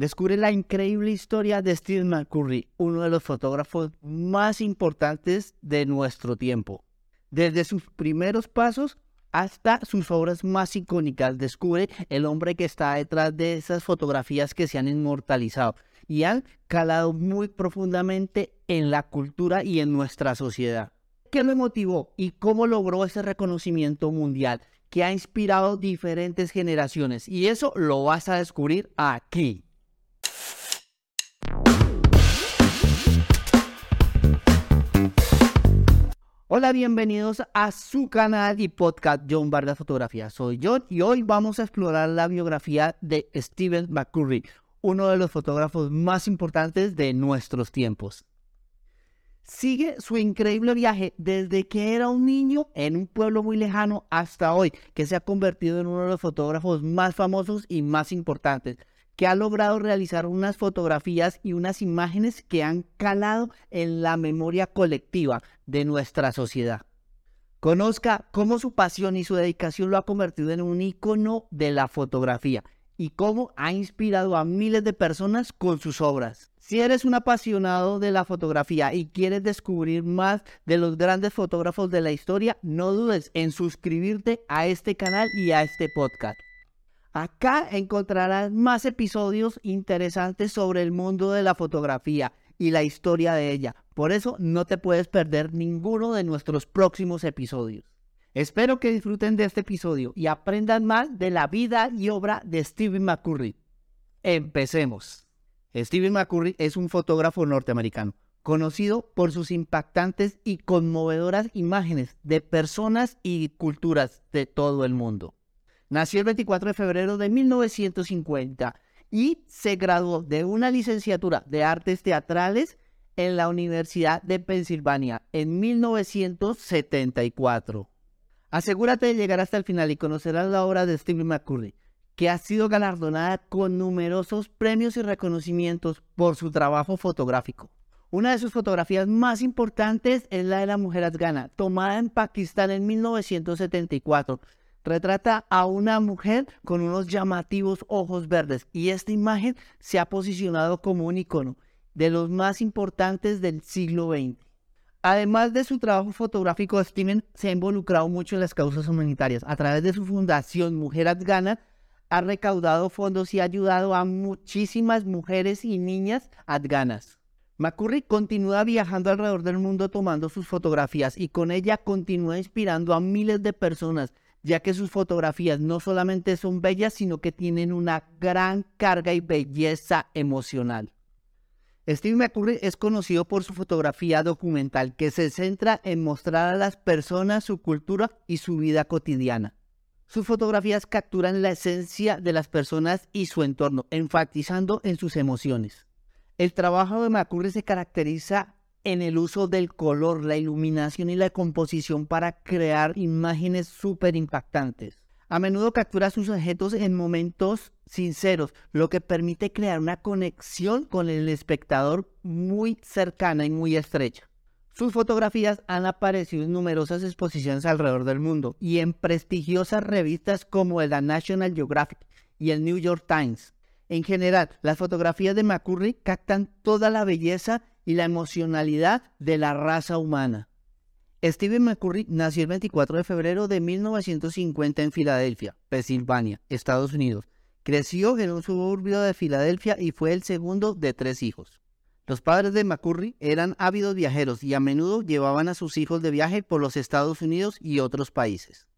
Descubre la increíble historia de Steve McCurry, uno de los fotógrafos más importantes de nuestro tiempo. Desde sus primeros pasos hasta sus obras más icónicas, descubre el hombre que está detrás de esas fotografías que se han inmortalizado y han calado muy profundamente en la cultura y en nuestra sociedad. ¿Qué lo motivó y cómo logró ese reconocimiento mundial que ha inspirado diferentes generaciones? Y eso lo vas a descubrir aquí. Hola, bienvenidos a su canal y podcast John Vargas Fotografía. Soy John y hoy vamos a explorar la biografía de Steven McCurry, uno de los fotógrafos más importantes de nuestros tiempos. Sigue su increíble viaje desde que era un niño en un pueblo muy lejano hasta hoy, que se ha convertido en uno de los fotógrafos más famosos y más importantes, que ha logrado realizar unas fotografías y unas imágenes que han calado en la memoria colectiva de nuestra sociedad. Conozca cómo su pasión y su dedicación lo ha convertido en un icono de la fotografía y cómo ha inspirado a miles de personas con sus obras. Si eres un apasionado de la fotografía y quieres descubrir más de los grandes fotógrafos de la historia, no dudes en suscribirte a este canal y a este podcast. Acá encontrarás más episodios interesantes sobre el mundo de la fotografía y la historia de ella. Por eso no te puedes perder ninguno de nuestros próximos episodios. Espero que disfruten de este episodio y aprendan más de la vida y obra de Stephen McCurry. Empecemos. Stephen McCurry es un fotógrafo norteamericano, conocido por sus impactantes y conmovedoras imágenes de personas y culturas de todo el mundo. Nació el 24 de febrero de 1950 y se graduó de una licenciatura de artes teatrales en la Universidad de Pensilvania en 1974. Asegúrate de llegar hasta el final y conocerás la obra de Stephen McCurry, que ha sido galardonada con numerosos premios y reconocimientos por su trabajo fotográfico. Una de sus fotografías más importantes es la de la mujer afgana, tomada en Pakistán en 1974, retrata a una mujer con unos llamativos ojos verdes y esta imagen se ha posicionado como un icono de los más importantes del siglo XX. Además de su trabajo fotográfico, Steven se ha involucrado mucho en las causas humanitarias. A través de su fundación Mujer Afgana, ha recaudado fondos y ha ayudado a muchísimas mujeres y niñas afganas. McCurry continúa viajando alrededor del mundo tomando sus fotografías y con ella continúa inspirando a miles de personas ya que sus fotografías no solamente son bellas, sino que tienen una gran carga y belleza emocional. Steve McCurry es conocido por su fotografía documental que se centra en mostrar a las personas su cultura y su vida cotidiana. Sus fotografías capturan la esencia de las personas y su entorno, enfatizando en sus emociones. El trabajo de McCurry se caracteriza en el uso del color, la iluminación y la composición para crear imágenes súper impactantes. A menudo captura sus objetos en momentos sinceros, lo que permite crear una conexión con el espectador muy cercana y muy estrecha. Sus fotografías han aparecido en numerosas exposiciones alrededor del mundo y en prestigiosas revistas como la National Geographic y el New York Times. En general, las fotografías de McCurry captan toda la belleza y la emocionalidad de la raza humana. Stephen McCurry nació el 24 de febrero de 1950 en Filadelfia, Pensilvania, Estados Unidos. Creció en un suburbio de Filadelfia y fue el segundo de tres hijos. Los padres de McCurry eran ávidos viajeros y a menudo llevaban a sus hijos de viaje por los Estados Unidos y otros países.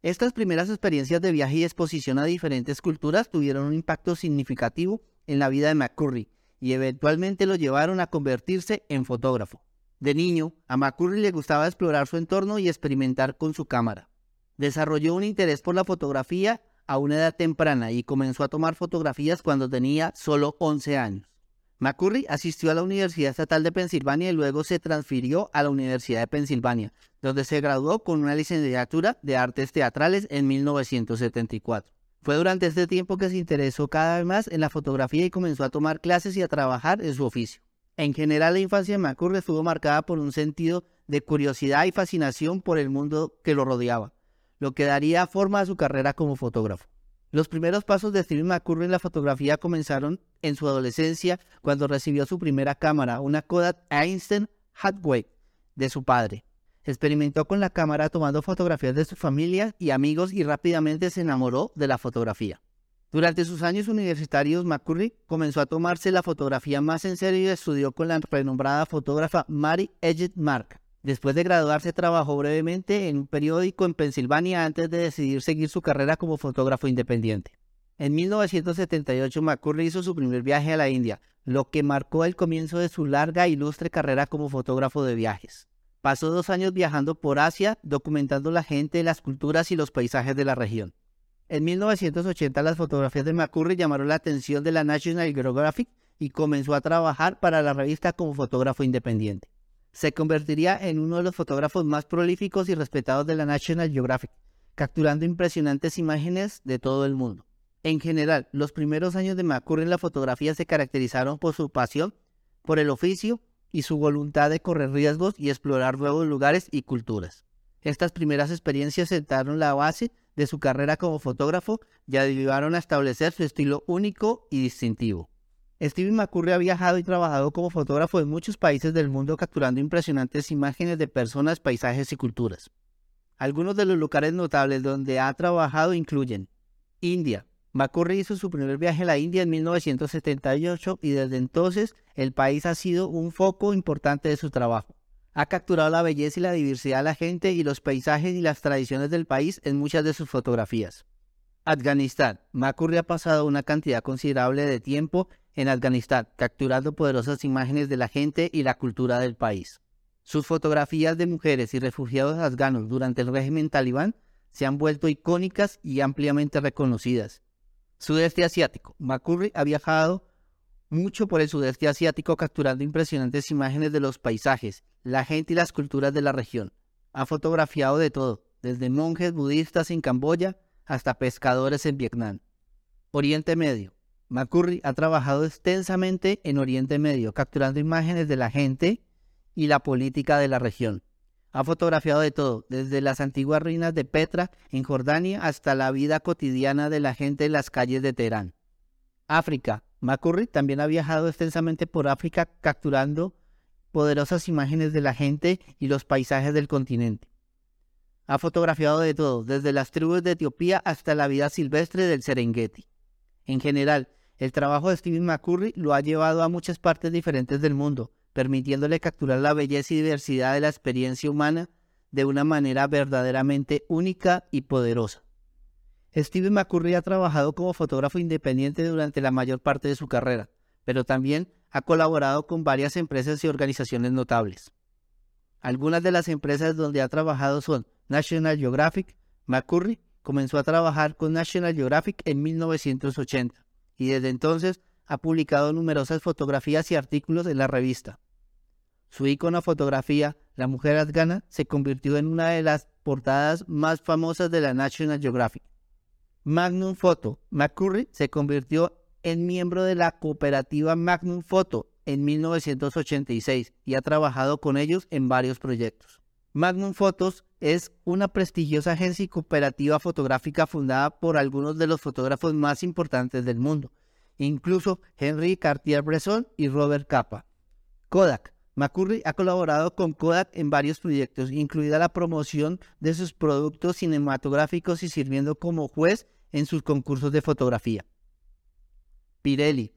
Estas primeras experiencias de viaje y exposición a diferentes culturas tuvieron un impacto significativo en la vida de McCurry y eventualmente lo llevaron a convertirse en fotógrafo. De niño, a McCurry le gustaba explorar su entorno y experimentar con su cámara. Desarrolló un interés por la fotografía a una edad temprana y comenzó a tomar fotografías cuando tenía solo 11 años. McCurry asistió a la Universidad Estatal de Pensilvania y luego se transfirió a la Universidad de Pensilvania, donde se graduó con una licenciatura de artes teatrales en 1974. Fue durante este tiempo que se interesó cada vez más en la fotografía y comenzó a tomar clases y a trabajar en su oficio. En general, la infancia de McCurry estuvo marcada por un sentido de curiosidad y fascinación por el mundo que lo rodeaba, lo que daría forma a su carrera como fotógrafo. Los primeros pasos de Stephen McCurry en la fotografía comenzaron en su adolescencia cuando recibió su primera cámara, una Kodak Einstein Hathaway, de su padre. Experimentó con la cámara tomando fotografías de su familia y amigos y rápidamente se enamoró de la fotografía. Durante sus años universitarios, McCurry comenzó a tomarse la fotografía más en serio y estudió con la renombrada fotógrafa Mary Edget Mark. Después de graduarse, trabajó brevemente en un periódico en Pensilvania antes de decidir seguir su carrera como fotógrafo independiente. En 1978, McCurry hizo su primer viaje a la India, lo que marcó el comienzo de su larga e ilustre carrera como fotógrafo de viajes. Pasó dos años viajando por Asia, documentando la gente, las culturas y los paisajes de la región. En 1980 las fotografías de McCurry llamaron la atención de la National Geographic y comenzó a trabajar para la revista como fotógrafo independiente. Se convertiría en uno de los fotógrafos más prolíficos y respetados de la National Geographic, capturando impresionantes imágenes de todo el mundo. En general, los primeros años de McCurry en la fotografía se caracterizaron por su pasión por el oficio y su voluntad de correr riesgos y explorar nuevos lugares y culturas. Estas primeras experiencias sentaron la base de su carrera como fotógrafo y ayudaron a establecer su estilo único y distintivo. Steven McCurry ha viajado y trabajado como fotógrafo en muchos países del mundo capturando impresionantes imágenes de personas, paisajes y culturas. Algunos de los lugares notables donde ha trabajado incluyen India, McCurry hizo su primer viaje a la India en 1978 y desde entonces el país ha sido un foco importante de su trabajo. Ha capturado la belleza y la diversidad de la gente y los paisajes y las tradiciones del país en muchas de sus fotografías. Afganistán. McCurry ha pasado una cantidad considerable de tiempo en Afganistán, capturando poderosas imágenes de la gente y la cultura del país. Sus fotografías de mujeres y refugiados afganos durante el régimen talibán se han vuelto icónicas y ampliamente reconocidas. Sudeste Asiático. McCurry ha viajado mucho por el sudeste asiático capturando impresionantes imágenes de los paisajes, la gente y las culturas de la región. Ha fotografiado de todo, desde monjes budistas en Camboya hasta pescadores en Vietnam. Oriente Medio. McCurry ha trabajado extensamente en Oriente Medio, capturando imágenes de la gente y la política de la región. Ha fotografiado de todo, desde las antiguas ruinas de Petra en Jordania hasta la vida cotidiana de la gente en las calles de Teherán. África. McCurry también ha viajado extensamente por África capturando poderosas imágenes de la gente y los paisajes del continente. Ha fotografiado de todo, desde las tribus de Etiopía hasta la vida silvestre del Serengeti. En general, el trabajo de Stephen McCurry lo ha llevado a muchas partes diferentes del mundo, permitiéndole capturar la belleza y diversidad de la experiencia humana de una manera verdaderamente única y poderosa. Steven McCurry ha trabajado como fotógrafo independiente durante la mayor parte de su carrera, pero también ha colaborado con varias empresas y organizaciones notables. Algunas de las empresas donde ha trabajado son National Geographic. McCurry comenzó a trabajar con National Geographic en 1980 y desde entonces ha publicado numerosas fotografías y artículos en la revista. Su icono fotografía, La mujer afgana, se convirtió en una de las portadas más famosas de la National Geographic. Magnum Photo. McCurry se convirtió en miembro de la cooperativa Magnum Photo en 1986 y ha trabajado con ellos en varios proyectos. Magnum Photos es una prestigiosa agencia y cooperativa fotográfica fundada por algunos de los fotógrafos más importantes del mundo, incluso Henry Cartier-Bresson y Robert Capa. Kodak. McCurry ha colaborado con Kodak en varios proyectos, incluida la promoción de sus productos cinematográficos y sirviendo como juez en sus concursos de fotografía. Pirelli.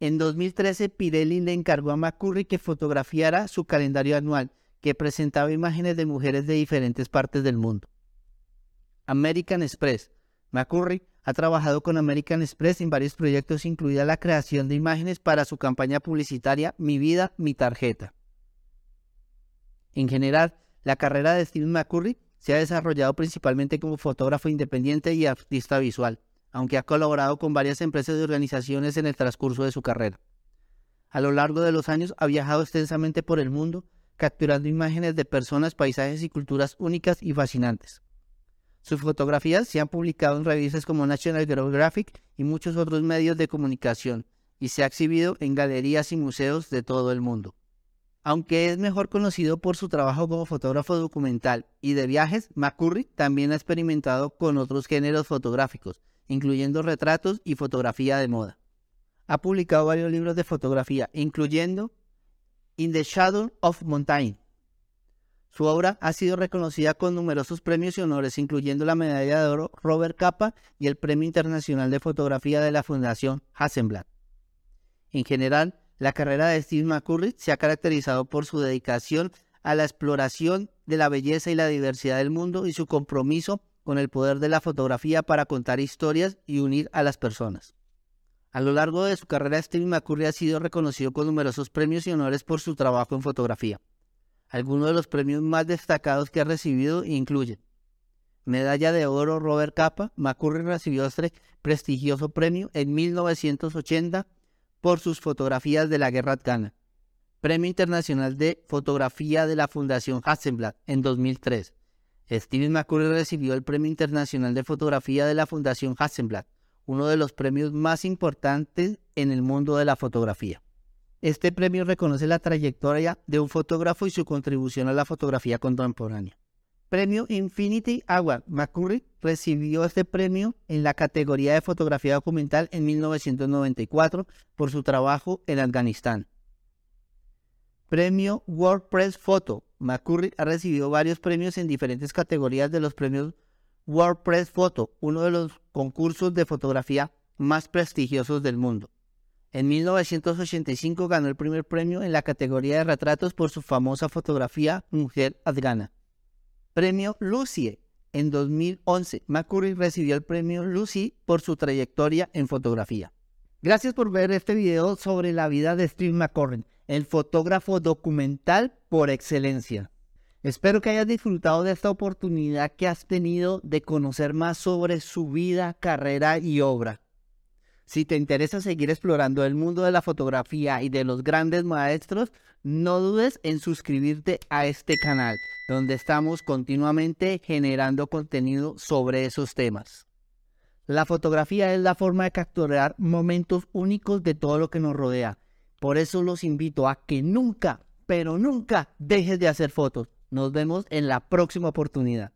En 2013, Pirelli le encargó a McCurry que fotografiara su calendario anual, que presentaba imágenes de mujeres de diferentes partes del mundo. American Express. McCurry ha trabajado con American Express en varios proyectos, incluida la creación de imágenes para su campaña publicitaria Mi vida, mi tarjeta. En general, la carrera de Steve McCurry se ha desarrollado principalmente como fotógrafo independiente y artista visual, aunque ha colaborado con varias empresas y organizaciones en el transcurso de su carrera. A lo largo de los años ha viajado extensamente por el mundo, capturando imágenes de personas, paisajes y culturas únicas y fascinantes. Sus fotografías se han publicado en revistas como National Geographic y muchos otros medios de comunicación y se ha exhibido en galerías y museos de todo el mundo. Aunque es mejor conocido por su trabajo como fotógrafo documental y de viajes, McCurry también ha experimentado con otros géneros fotográficos, incluyendo retratos y fotografía de moda. Ha publicado varios libros de fotografía, incluyendo In the Shadow of Mountain. Su obra ha sido reconocida con numerosos premios y honores, incluyendo la medalla de oro Robert Capa y el Premio Internacional de Fotografía de la Fundación Hasselblad. En general, la carrera de Steve McCurry se ha caracterizado por su dedicación a la exploración de la belleza y la diversidad del mundo y su compromiso con el poder de la fotografía para contar historias y unir a las personas. A lo largo de su carrera, Steve McCurry ha sido reconocido con numerosos premios y honores por su trabajo en fotografía. Algunos de los premios más destacados que ha recibido incluyen Medalla de Oro Robert Capa. McCurry recibió este prestigioso premio en 1980 por sus fotografías de la guerra afgana. Premio Internacional de Fotografía de la Fundación Hasselblad en 2003. Steven McCurry recibió el Premio Internacional de Fotografía de la Fundación Hasselblad, uno de los premios más importantes en el mundo de la fotografía. Este premio reconoce la trayectoria de un fotógrafo y su contribución a la fotografía contemporánea. Premio Infinity Award. McCurry recibió este premio en la categoría de fotografía documental en 1994 por su trabajo en Afganistán. Premio WordPress Photo. McCurry ha recibido varios premios en diferentes categorías de los premios WordPress Photo, uno de los concursos de fotografía más prestigiosos del mundo. En 1985 ganó el primer premio en la categoría de retratos por su famosa fotografía Mujer Afgana. Premio Lucie. En 2011, McCurry recibió el premio Lucy por su trayectoria en fotografía. Gracias por ver este video sobre la vida de Steve McCurry, el fotógrafo documental por excelencia. Espero que hayas disfrutado de esta oportunidad que has tenido de conocer más sobre su vida, carrera y obra. Si te interesa seguir explorando el mundo de la fotografía y de los grandes maestros, no dudes en suscribirte a este canal, donde estamos continuamente generando contenido sobre esos temas. La fotografía es la forma de capturar momentos únicos de todo lo que nos rodea. Por eso los invito a que nunca, pero nunca dejes de hacer fotos. Nos vemos en la próxima oportunidad.